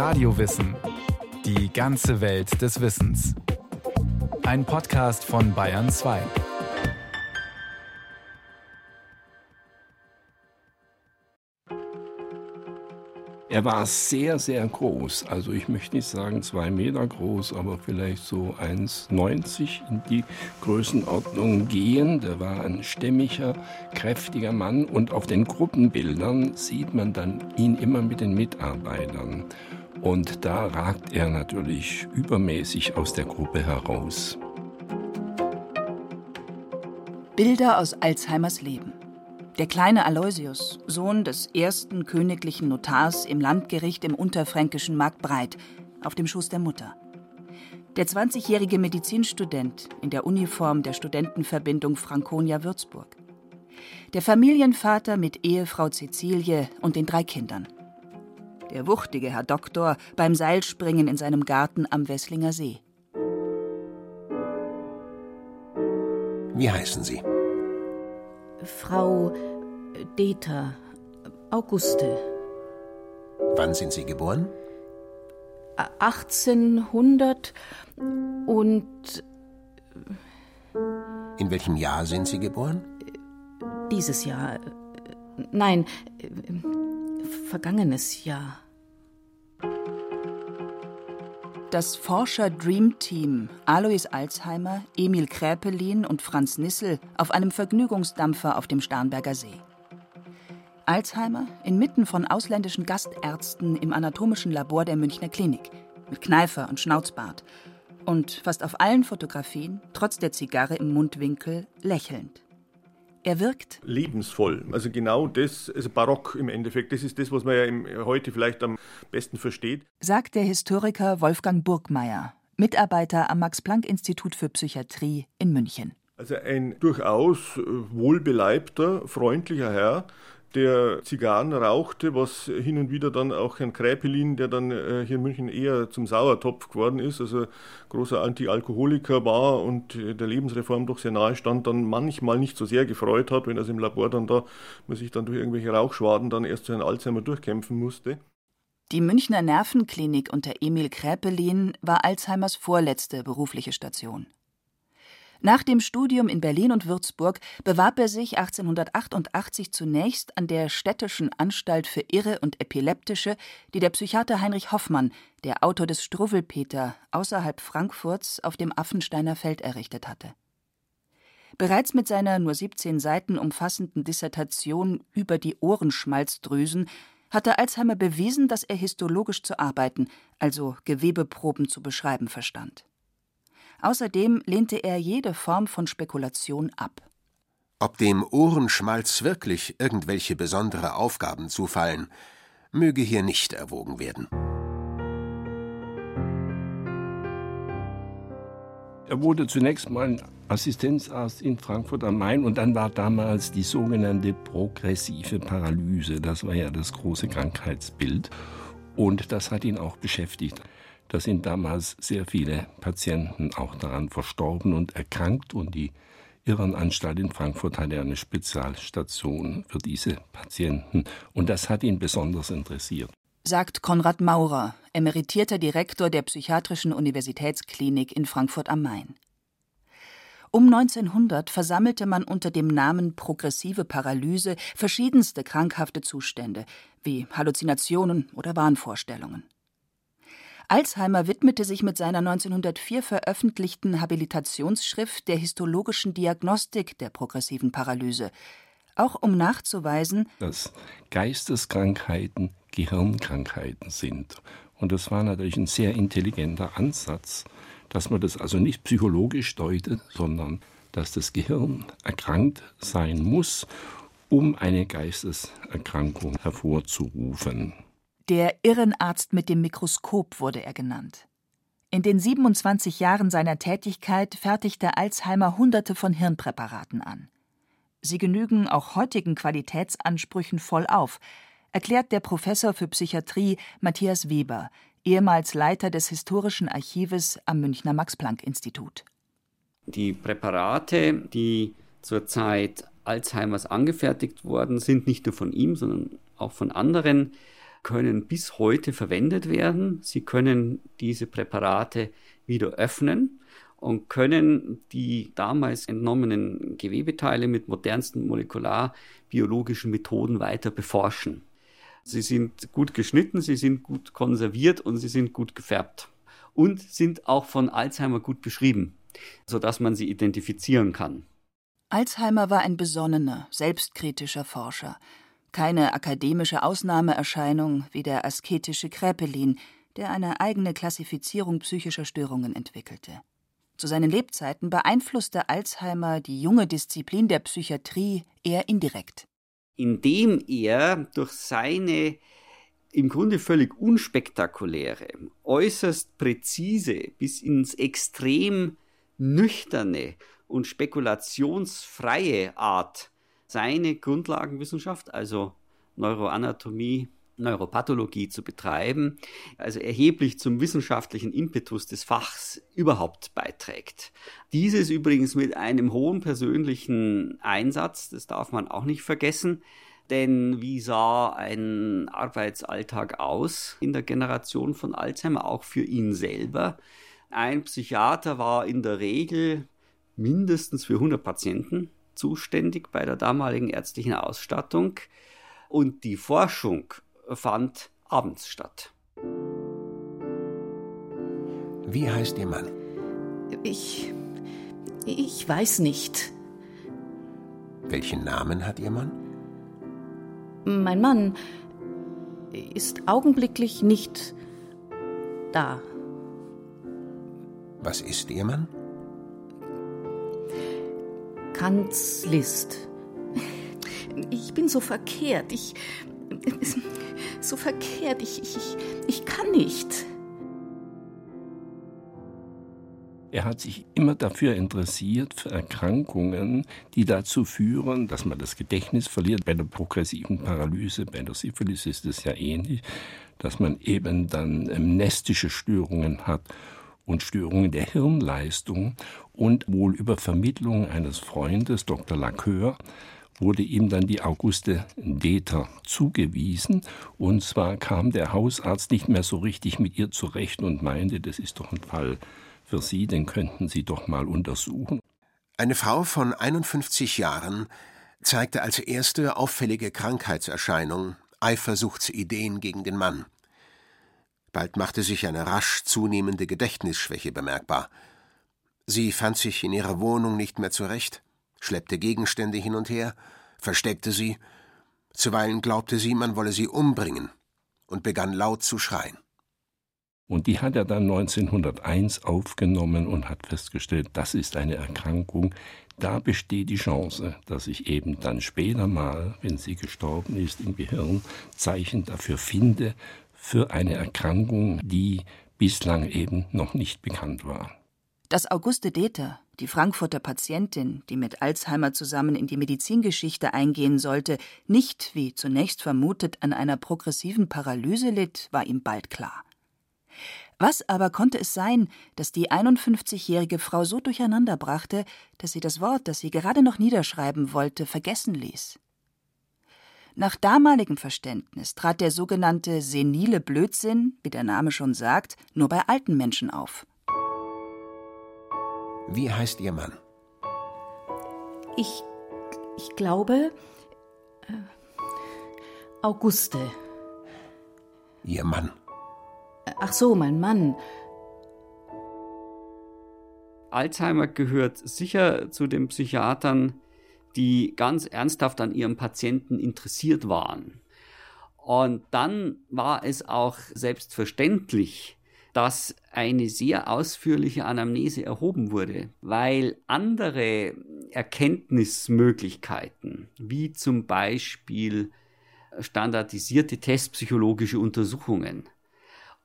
Radiowissen. Die ganze Welt des Wissens. Ein Podcast von Bayern 2. Er war sehr, sehr groß. Also ich möchte nicht sagen zwei Meter groß, aber vielleicht so 1,90 in die Größenordnung gehen. Der war ein stämmiger, kräftiger Mann und auf den Gruppenbildern sieht man dann ihn immer mit den Mitarbeitern. Und da ragt er natürlich übermäßig aus der Gruppe heraus. Bilder aus Alzheimers Leben. Der kleine Aloysius, Sohn des ersten königlichen Notars im Landgericht im unterfränkischen Marktbreit, auf dem Schoß der Mutter. Der 20-jährige Medizinstudent in der Uniform der Studentenverbindung Franconia Würzburg. Der Familienvater mit Ehefrau Cäcilie und den drei Kindern. Der wuchtige Herr Doktor beim Seilspringen in seinem Garten am Wesslinger See. Wie heißen Sie? Frau Deta Auguste. Wann sind Sie geboren? 1800 und. In welchem Jahr sind Sie geboren? Dieses Jahr. Nein, vergangenes Jahr. Das Forscher-Dream Team Alois Alzheimer, Emil Kräpelin und Franz Nissel auf einem Vergnügungsdampfer auf dem Starnberger See. Alzheimer inmitten von ausländischen Gastärzten im anatomischen Labor der Münchner Klinik mit Kneifer und Schnauzbart und fast auf allen Fotografien, trotz der Zigarre im Mundwinkel, lächelnd. Er wirkt lebensvoll. Also genau das, also barock im Endeffekt. Das ist das, was man ja im, heute vielleicht am besten versteht. Sagt der Historiker Wolfgang Burgmeier, Mitarbeiter am Max-Planck-Institut für Psychiatrie in München. Also ein durchaus äh, wohlbeleibter, freundlicher Herr, der Zigarren rauchte, was hin und wieder dann auch Herrn Kräpelin, der dann äh, hier in München eher zum Sauertopf geworden ist, also großer Antialkoholiker war und äh, der Lebensreform doch sehr nahe stand, dann manchmal nicht so sehr gefreut hat, wenn er im Labor dann da, man sich dann durch irgendwelche Rauchschwaden dann erst zu Herrn Alzheimer durchkämpfen musste. Die Münchner Nervenklinik unter Emil Kräpelin war Alzheimers vorletzte berufliche Station. Nach dem Studium in Berlin und Würzburg bewarb er sich 1888 zunächst an der Städtischen Anstalt für Irre und Epileptische, die der Psychiater Heinrich Hoffmann, der Autor des Struwwelpeter, außerhalb Frankfurts auf dem Affensteiner Feld errichtet hatte. Bereits mit seiner nur 17 Seiten umfassenden Dissertation über die Ohrenschmalzdrüsen hatte Alzheimer bewiesen, dass er histologisch zu arbeiten, also Gewebeproben zu beschreiben verstand. Außerdem lehnte er jede Form von Spekulation ab. Ob dem Ohrenschmalz wirklich irgendwelche besondere Aufgaben zufallen, möge hier nicht erwogen werden. Er wurde zunächst mal Assistenzarzt in Frankfurt am Main und dann war damals die sogenannte progressive Paralyse. Das war ja das große Krankheitsbild und das hat ihn auch beschäftigt. Da sind damals sehr viele Patienten auch daran verstorben und erkrankt und die Irrenanstalt in Frankfurt hatte eine Spezialstation für diese Patienten und das hat ihn besonders interessiert. Sagt Konrad Maurer, emeritierter Direktor der Psychiatrischen Universitätsklinik in Frankfurt am Main. Um 1900 versammelte man unter dem Namen progressive Paralyse verschiedenste krankhafte Zustände wie Halluzinationen oder Wahnvorstellungen. Alzheimer widmete sich mit seiner 1904 veröffentlichten Habilitationsschrift der histologischen Diagnostik der progressiven Paralyse, auch um nachzuweisen, dass Geisteskrankheiten Gehirnkrankheiten sind. Und das war natürlich ein sehr intelligenter Ansatz, dass man das also nicht psychologisch deutet, sondern dass das Gehirn erkrankt sein muss, um eine Geisteserkrankung hervorzurufen. Der Irrenarzt mit dem Mikroskop wurde er genannt. In den 27 Jahren seiner Tätigkeit fertigte Alzheimer Hunderte von Hirnpräparaten an. Sie genügen auch heutigen Qualitätsansprüchen voll auf, erklärt der Professor für Psychiatrie Matthias Weber, ehemals Leiter des Historischen Archives am Münchner Max-Planck-Institut. Die Präparate, die zur Zeit Alzheimers angefertigt worden sind, nicht nur von ihm, sondern auch von anderen, können bis heute verwendet werden. Sie können diese Präparate wieder öffnen und können die damals entnommenen Gewebeteile mit modernsten molekularbiologischen Methoden weiter beforschen. Sie sind gut geschnitten, sie sind gut konserviert und sie sind gut gefärbt und sind auch von Alzheimer gut beschrieben, sodass man sie identifizieren kann. Alzheimer war ein besonnener, selbstkritischer Forscher, keine akademische Ausnahmeerscheinung wie der asketische Kräpelin, der eine eigene Klassifizierung psychischer Störungen entwickelte. Zu seinen Lebzeiten beeinflusste Alzheimer die junge Disziplin der Psychiatrie eher indirekt. Indem er durch seine im Grunde völlig unspektakuläre, äußerst präzise bis ins Extrem nüchterne und spekulationsfreie Art seine Grundlagenwissenschaft, also Neuroanatomie, Neuropathologie zu betreiben, also erheblich zum wissenschaftlichen Impetus des Fachs überhaupt beiträgt. Dieses übrigens mit einem hohen persönlichen Einsatz, das darf man auch nicht vergessen. Denn wie sah ein Arbeitsalltag aus in der Generation von Alzheimer, auch für ihn selber? Ein Psychiater war in der Regel mindestens für 100 Patienten zuständig bei der damaligen ärztlichen Ausstattung und die Forschung fand abends statt. Wie heißt Ihr Mann? Ich. Ich weiß nicht. Welchen Namen hat Ihr Mann? Mein Mann ist augenblicklich nicht da. Was ist Ihr Mann? Kanzlist. Ich bin so verkehrt. Ich. So verkehrt. Ich, ich, ich kann nicht. Er hat sich immer dafür interessiert, für Erkrankungen, die dazu führen, dass man das Gedächtnis verliert. Bei der progressiven Paralyse, bei der Syphilis ist es ja ähnlich, dass man eben dann ähm, nestische Störungen hat und Störungen der Hirnleistung und wohl über Vermittlung eines Freundes, Dr. Lacoeur, wurde ihm dann die Auguste Deter zugewiesen. Und zwar kam der Hausarzt nicht mehr so richtig mit ihr zurecht und meinte, das ist doch ein Fall für Sie, den könnten Sie doch mal untersuchen. Eine Frau von 51 Jahren zeigte als erste auffällige Krankheitserscheinung Eifersuchtsideen gegen den Mann. Bald machte sich eine rasch zunehmende Gedächtnisschwäche bemerkbar. Sie fand sich in ihrer Wohnung nicht mehr zurecht, schleppte Gegenstände hin und her, versteckte sie, zuweilen glaubte sie, man wolle sie umbringen und begann laut zu schreien. Und die hat er dann 1901 aufgenommen und hat festgestellt, das ist eine Erkrankung. Da besteht die Chance, dass ich eben dann später mal, wenn sie gestorben ist im Gehirn, Zeichen dafür finde, für eine Erkrankung, die bislang eben noch nicht bekannt war. Dass Auguste Deter, die Frankfurter Patientin, die mit Alzheimer zusammen in die Medizingeschichte eingehen sollte, nicht, wie zunächst vermutet, an einer progressiven Paralyse litt, war ihm bald klar. Was aber konnte es sein, das die 51-jährige Frau so durcheinander brachte, dass sie das Wort, das sie gerade noch niederschreiben wollte, vergessen ließ? Nach damaligem Verständnis trat der sogenannte senile Blödsinn, wie der Name schon sagt, nur bei alten Menschen auf. Wie heißt Ihr Mann? Ich. Ich glaube. Äh, Auguste. Ihr Mann. Ach so, mein Mann. Alzheimer gehört sicher zu den Psychiatern, die ganz ernsthaft an ihrem Patienten interessiert waren. Und dann war es auch selbstverständlich, dass eine sehr ausführliche Anamnese erhoben wurde, weil andere Erkenntnismöglichkeiten, wie zum Beispiel standardisierte testpsychologische Untersuchungen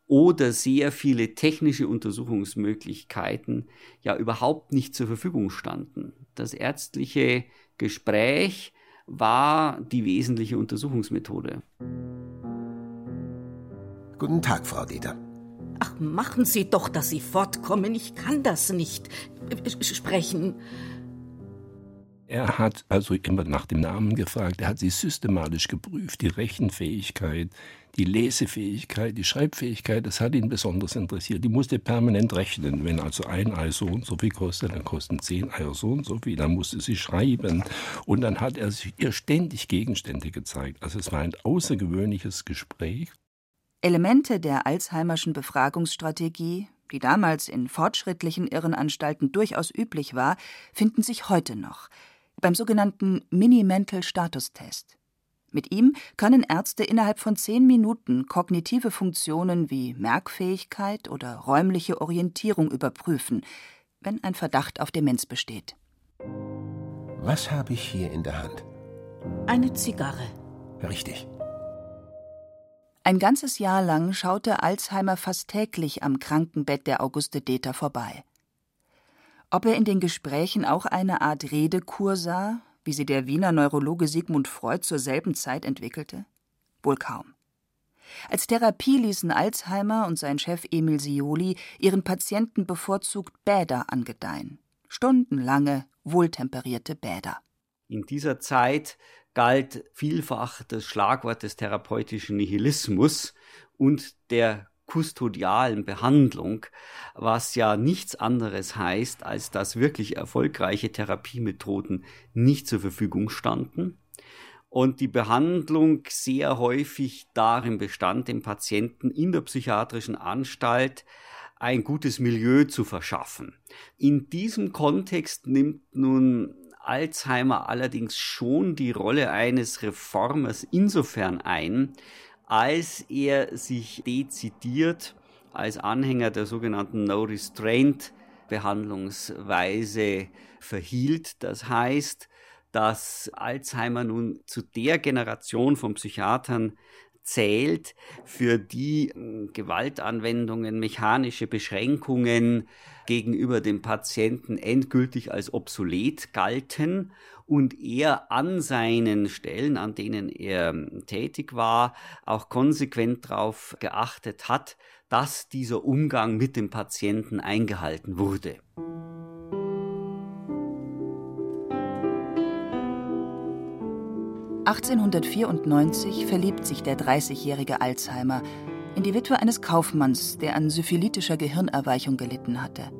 oder sehr viele technische Untersuchungsmöglichkeiten ja überhaupt nicht zur Verfügung standen. Das ärztliche Gespräch war die wesentliche Untersuchungsmethode. Guten Tag, Frau Dieter. Ach, machen Sie doch, dass Sie fortkommen. Ich kann das nicht. Sprechen. Er hat also immer nach dem Namen gefragt, er hat sie systematisch geprüft, die Rechenfähigkeit, die Lesefähigkeit, die Schreibfähigkeit, das hat ihn besonders interessiert. Die musste permanent rechnen. Wenn also ein Ei so und so viel kostet, dann kosten zehn Eier so und so viel, dann musste sie schreiben. Und dann hat er ihr ständig Gegenstände gezeigt. Also es war ein außergewöhnliches Gespräch. Elemente der Alzheimerschen Befragungsstrategie, die damals in fortschrittlichen Irrenanstalten durchaus üblich war, finden sich heute noch – beim sogenannten Mini-Mental-Status-Test. Mit ihm können Ärzte innerhalb von zehn Minuten kognitive Funktionen wie Merkfähigkeit oder räumliche Orientierung überprüfen, wenn ein Verdacht auf Demenz besteht. Was habe ich hier in der Hand? Eine Zigarre. Richtig. Ein ganzes Jahr lang schaute Alzheimer fast täglich am Krankenbett der Auguste Deter vorbei. Ob er in den Gesprächen auch eine Art Redekur sah, wie sie der Wiener Neurologe Sigmund Freud zur selben Zeit entwickelte? Wohl kaum. Als Therapie ließen Alzheimer und sein Chef Emil Sioli ihren Patienten bevorzugt Bäder angedeihen. Stundenlange, wohltemperierte Bäder. In dieser Zeit galt vielfach das Schlagwort des therapeutischen Nihilismus und der kustodialen Behandlung, was ja nichts anderes heißt, als dass wirklich erfolgreiche Therapiemethoden nicht zur Verfügung standen und die Behandlung sehr häufig darin bestand, dem Patienten in der psychiatrischen Anstalt ein gutes Milieu zu verschaffen. In diesem Kontext nimmt nun Alzheimer allerdings schon die Rolle eines Reformers insofern ein, als er sich dezidiert als Anhänger der sogenannten No Restraint Behandlungsweise verhielt. Das heißt, dass Alzheimer nun zu der Generation von Psychiatern zählt, für die hm, Gewaltanwendungen, mechanische Beschränkungen gegenüber dem Patienten endgültig als obsolet galten und er an seinen Stellen, an denen er hm, tätig war, auch konsequent darauf geachtet hat, dass dieser Umgang mit dem Patienten eingehalten wurde. 1894 verliebt sich der 30-jährige Alzheimer in die Witwe eines Kaufmanns, der an syphilitischer Gehirnerweichung gelitten hatte.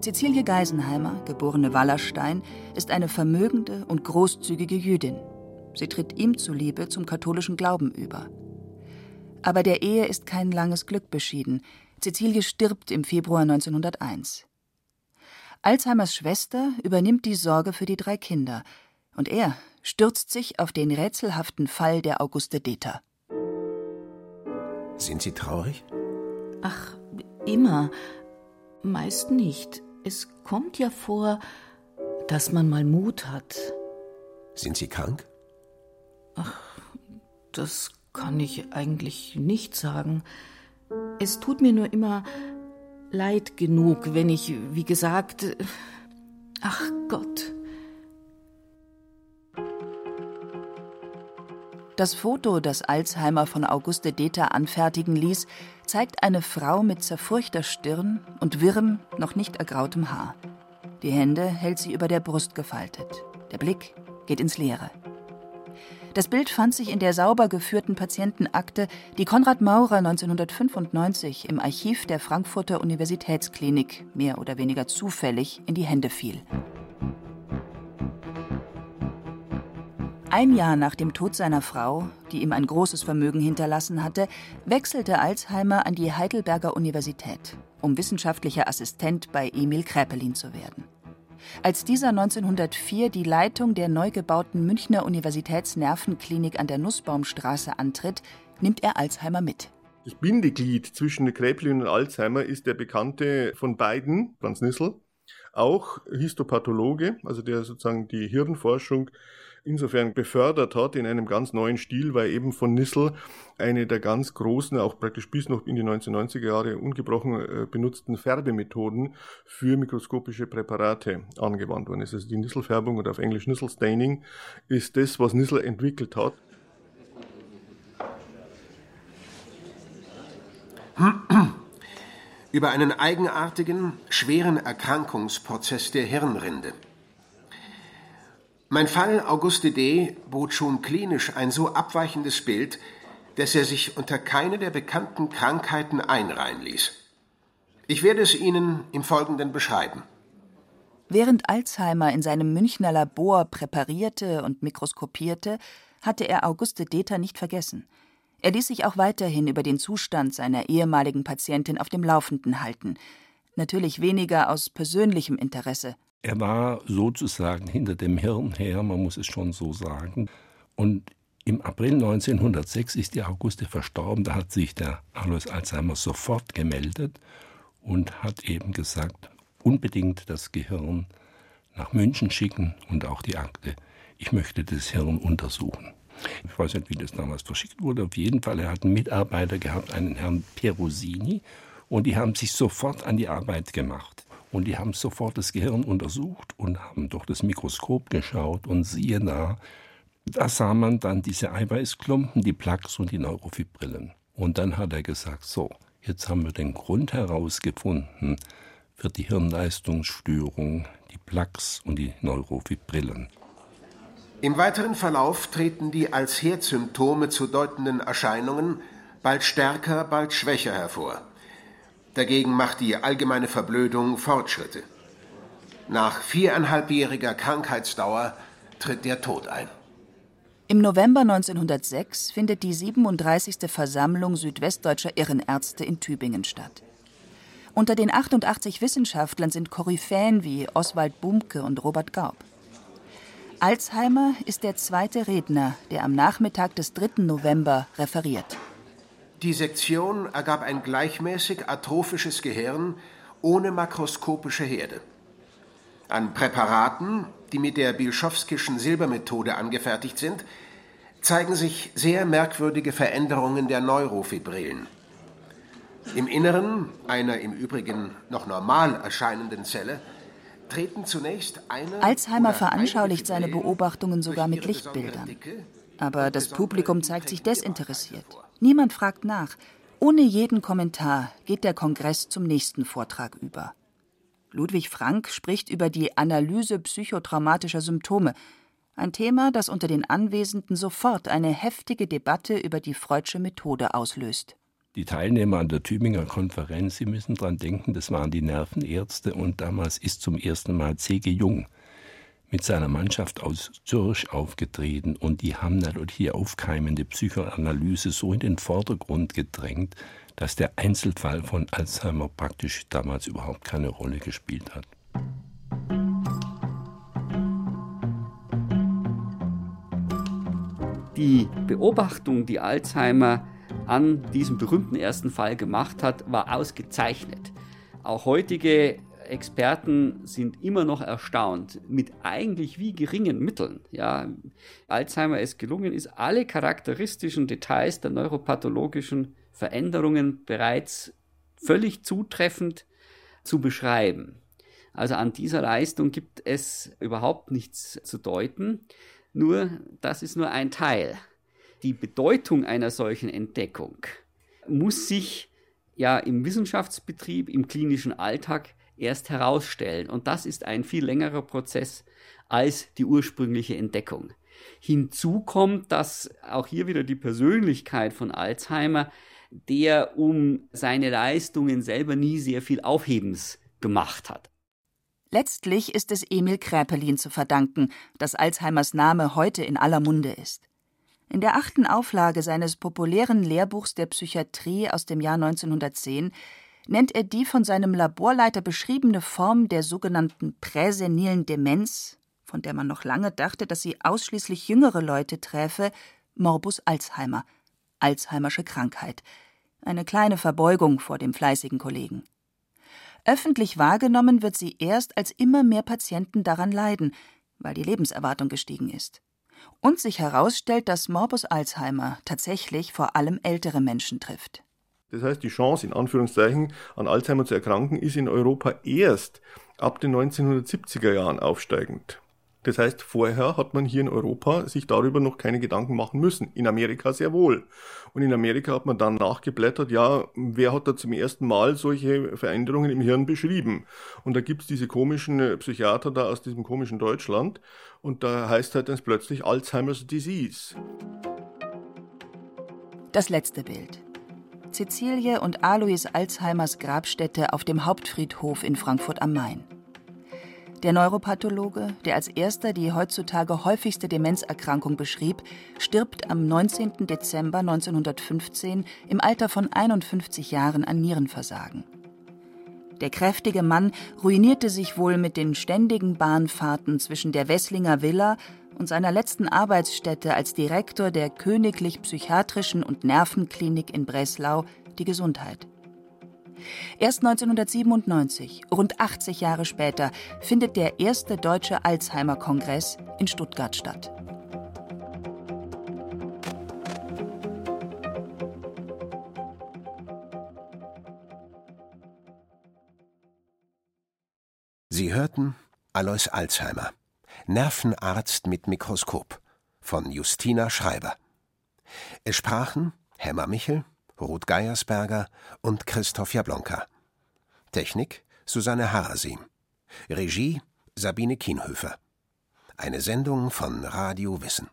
Cäcilie Geisenheimer, geborene Wallerstein, ist eine vermögende und großzügige Jüdin. Sie tritt ihm zuliebe zum katholischen Glauben über. Aber der Ehe ist kein langes Glück beschieden. Cäcilie stirbt im Februar 1901. Alzheimers Schwester übernimmt die Sorge für die drei Kinder, und er, stürzt sich auf den rätselhaften Fall der Auguste Deter. Sind Sie traurig? Ach, immer. Meist nicht. Es kommt ja vor, dass man mal Mut hat. Sind Sie krank? Ach, das kann ich eigentlich nicht sagen. Es tut mir nur immer leid genug, wenn ich, wie gesagt, ach Gott, Das Foto, das Alzheimer von Auguste Deter anfertigen ließ, zeigt eine Frau mit zerfurchter Stirn und wirrem, noch nicht ergrautem Haar. Die Hände hält sie über der Brust gefaltet. Der Blick geht ins Leere. Das Bild fand sich in der sauber geführten Patientenakte, die Konrad Maurer 1995 im Archiv der Frankfurter Universitätsklinik mehr oder weniger zufällig in die Hände fiel. Ein Jahr nach dem Tod seiner Frau, die ihm ein großes Vermögen hinterlassen hatte, wechselte Alzheimer an die Heidelberger Universität, um wissenschaftlicher Assistent bei Emil Kräpelin zu werden. Als dieser 1904 die Leitung der neu gebauten Münchner Universitätsnervenklinik an der Nussbaumstraße antritt, nimmt er Alzheimer mit. Das Bindeglied zwischen Kräpelin und Alzheimer ist der Bekannte von beiden, Franz Nissel, auch Histopathologe, also der sozusagen die Hirnforschung insofern befördert hat in einem ganz neuen Stil, weil eben von Nissel eine der ganz großen, auch praktisch bis noch in die 1990er Jahre ungebrochen äh, benutzten Färbemethoden für mikroskopische Präparate angewandt worden ist. Also die Nisselfärbung oder auf Englisch Nissel Staining ist das, was Nissel entwickelt hat. Über einen eigenartigen, schweren Erkrankungsprozess der Hirnrinde. Mein Fall Auguste D. bot schon klinisch ein so abweichendes Bild, dass er sich unter keine der bekannten Krankheiten einreihen ließ. Ich werde es Ihnen im Folgenden beschreiben. Während Alzheimer in seinem Münchner Labor präparierte und mikroskopierte, hatte er Auguste Deter nicht vergessen. Er ließ sich auch weiterhin über den Zustand seiner ehemaligen Patientin auf dem Laufenden halten. Natürlich weniger aus persönlichem Interesse. Er war sozusagen hinter dem Hirn her, man muss es schon so sagen. Und im April 1906 ist die Auguste verstorben. Da hat sich der Alois Alzheimer sofort gemeldet und hat eben gesagt, unbedingt das Gehirn nach München schicken und auch die Akte. Ich möchte das Hirn untersuchen. Ich weiß nicht, wie das damals verschickt wurde. Auf jeden Fall, er hat einen Mitarbeiter gehabt, einen Herrn Perosini, und die haben sich sofort an die Arbeit gemacht. Und die haben sofort das Gehirn untersucht und haben durch das Mikroskop geschaut und siehe da, da sah man dann diese Eiweißklumpen, die Plaques und die Neurofibrillen. Und dann hat er gesagt, so, jetzt haben wir den Grund herausgefunden für die Hirnleistungsstörung, die Plaques und die Neurofibrillen. Im weiteren Verlauf treten die als Herdsymptome zu deutenden Erscheinungen bald stärker, bald schwächer hervor. Dagegen macht die allgemeine Verblödung Fortschritte. Nach viereinhalbjähriger Krankheitsdauer tritt der Tod ein. Im November 1906 findet die 37. Versammlung südwestdeutscher Irrenärzte in Tübingen statt. Unter den 88 Wissenschaftlern sind Koryphäen wie Oswald Bumke und Robert Gaub. Alzheimer ist der zweite Redner, der am Nachmittag des 3. November referiert. Die Sektion ergab ein gleichmäßig atrophisches Gehirn ohne makroskopische Herde. An Präparaten, die mit der Bilschowskischen Silbermethode angefertigt sind, zeigen sich sehr merkwürdige Veränderungen der Neurofibrillen. Im Inneren einer im Übrigen noch normal erscheinenden Zelle treten zunächst eine. Alzheimer veranschaulicht seine Beobachtungen sogar mit Lichtbildern. Aber das Publikum zeigt sich desinteressiert. Niemand fragt nach. Ohne jeden Kommentar geht der Kongress zum nächsten Vortrag über. Ludwig Frank spricht über die Analyse psychotraumatischer Symptome, ein Thema, das unter den Anwesenden sofort eine heftige Debatte über die Freudsche Methode auslöst. Die Teilnehmer an der Tübinger Konferenz, Sie müssen daran denken, das waren die Nervenärzte und damals ist zum ersten Mal C.G. Jung mit seiner Mannschaft aus Zürich aufgetreten und die haben natürlich die aufkeimende Psychoanalyse so in den Vordergrund gedrängt, dass der Einzelfall von Alzheimer praktisch damals überhaupt keine Rolle gespielt hat. Die Beobachtung, die Alzheimer an diesem berühmten ersten Fall gemacht hat, war ausgezeichnet. Auch heutige Experten sind immer noch erstaunt, mit eigentlich wie geringen Mitteln. Ja, Alzheimer es gelungen ist, alle charakteristischen Details der neuropathologischen Veränderungen bereits völlig zutreffend zu beschreiben. Also an dieser Leistung gibt es überhaupt nichts zu deuten. Nur, das ist nur ein Teil. Die Bedeutung einer solchen Entdeckung muss sich ja im Wissenschaftsbetrieb, im klinischen Alltag erst herausstellen. Und das ist ein viel längerer Prozess als die ursprüngliche Entdeckung. Hinzu kommt, dass auch hier wieder die Persönlichkeit von Alzheimer der um seine Leistungen selber nie sehr viel Aufhebens gemacht hat. Letztlich ist es Emil Kräpelin zu verdanken, dass Alzheimers Name heute in aller Munde ist. In der achten Auflage seines populären Lehrbuchs der Psychiatrie aus dem Jahr 1910 nennt er die von seinem Laborleiter beschriebene Form der sogenannten präsenilen Demenz, von der man noch lange dachte, dass sie ausschließlich jüngere Leute träfe, Morbus Alzheimer – Alzheimersche Krankheit. Eine kleine Verbeugung vor dem fleißigen Kollegen. Öffentlich wahrgenommen wird sie erst, als immer mehr Patienten daran leiden, weil die Lebenserwartung gestiegen ist. Und sich herausstellt, dass Morbus Alzheimer tatsächlich vor allem ältere Menschen trifft. Das heißt, die Chance, in Anführungszeichen, an Alzheimer zu erkranken, ist in Europa erst ab den 1970er Jahren aufsteigend. Das heißt, vorher hat man hier in Europa sich darüber noch keine Gedanken machen müssen. In Amerika sehr wohl. Und in Amerika hat man dann nachgeblättert, ja, wer hat da zum ersten Mal solche Veränderungen im Hirn beschrieben? Und da gibt es diese komischen äh, Psychiater da aus diesem komischen Deutschland. Und da heißt halt dann plötzlich Alzheimer's Disease. Das letzte Bild. Cecilie und Alois Alzheimers Grabstätte auf dem Hauptfriedhof in Frankfurt am Main. Der Neuropathologe, der als erster die heutzutage häufigste Demenzerkrankung beschrieb, stirbt am 19. Dezember 1915 im Alter von 51 Jahren an Nierenversagen. Der kräftige Mann ruinierte sich wohl mit den ständigen Bahnfahrten zwischen der Wesslinger Villa und seiner letzten Arbeitsstätte als Direktor der Königlich Psychiatrischen und Nervenklinik in Breslau die Gesundheit. Erst 1997, rund 80 Jahre später, findet der erste deutsche Alzheimer-Kongress in Stuttgart statt. Sie hörten Alois Alzheimer, Nervenarzt mit Mikroskop von Justina Schreiber. Es sprachen Hemmer Michel, Ruth Geiersberger und Christoph Jablonka. Technik Susanne Harasim. Regie Sabine Kienhöfer. Eine Sendung von Radio Wissen.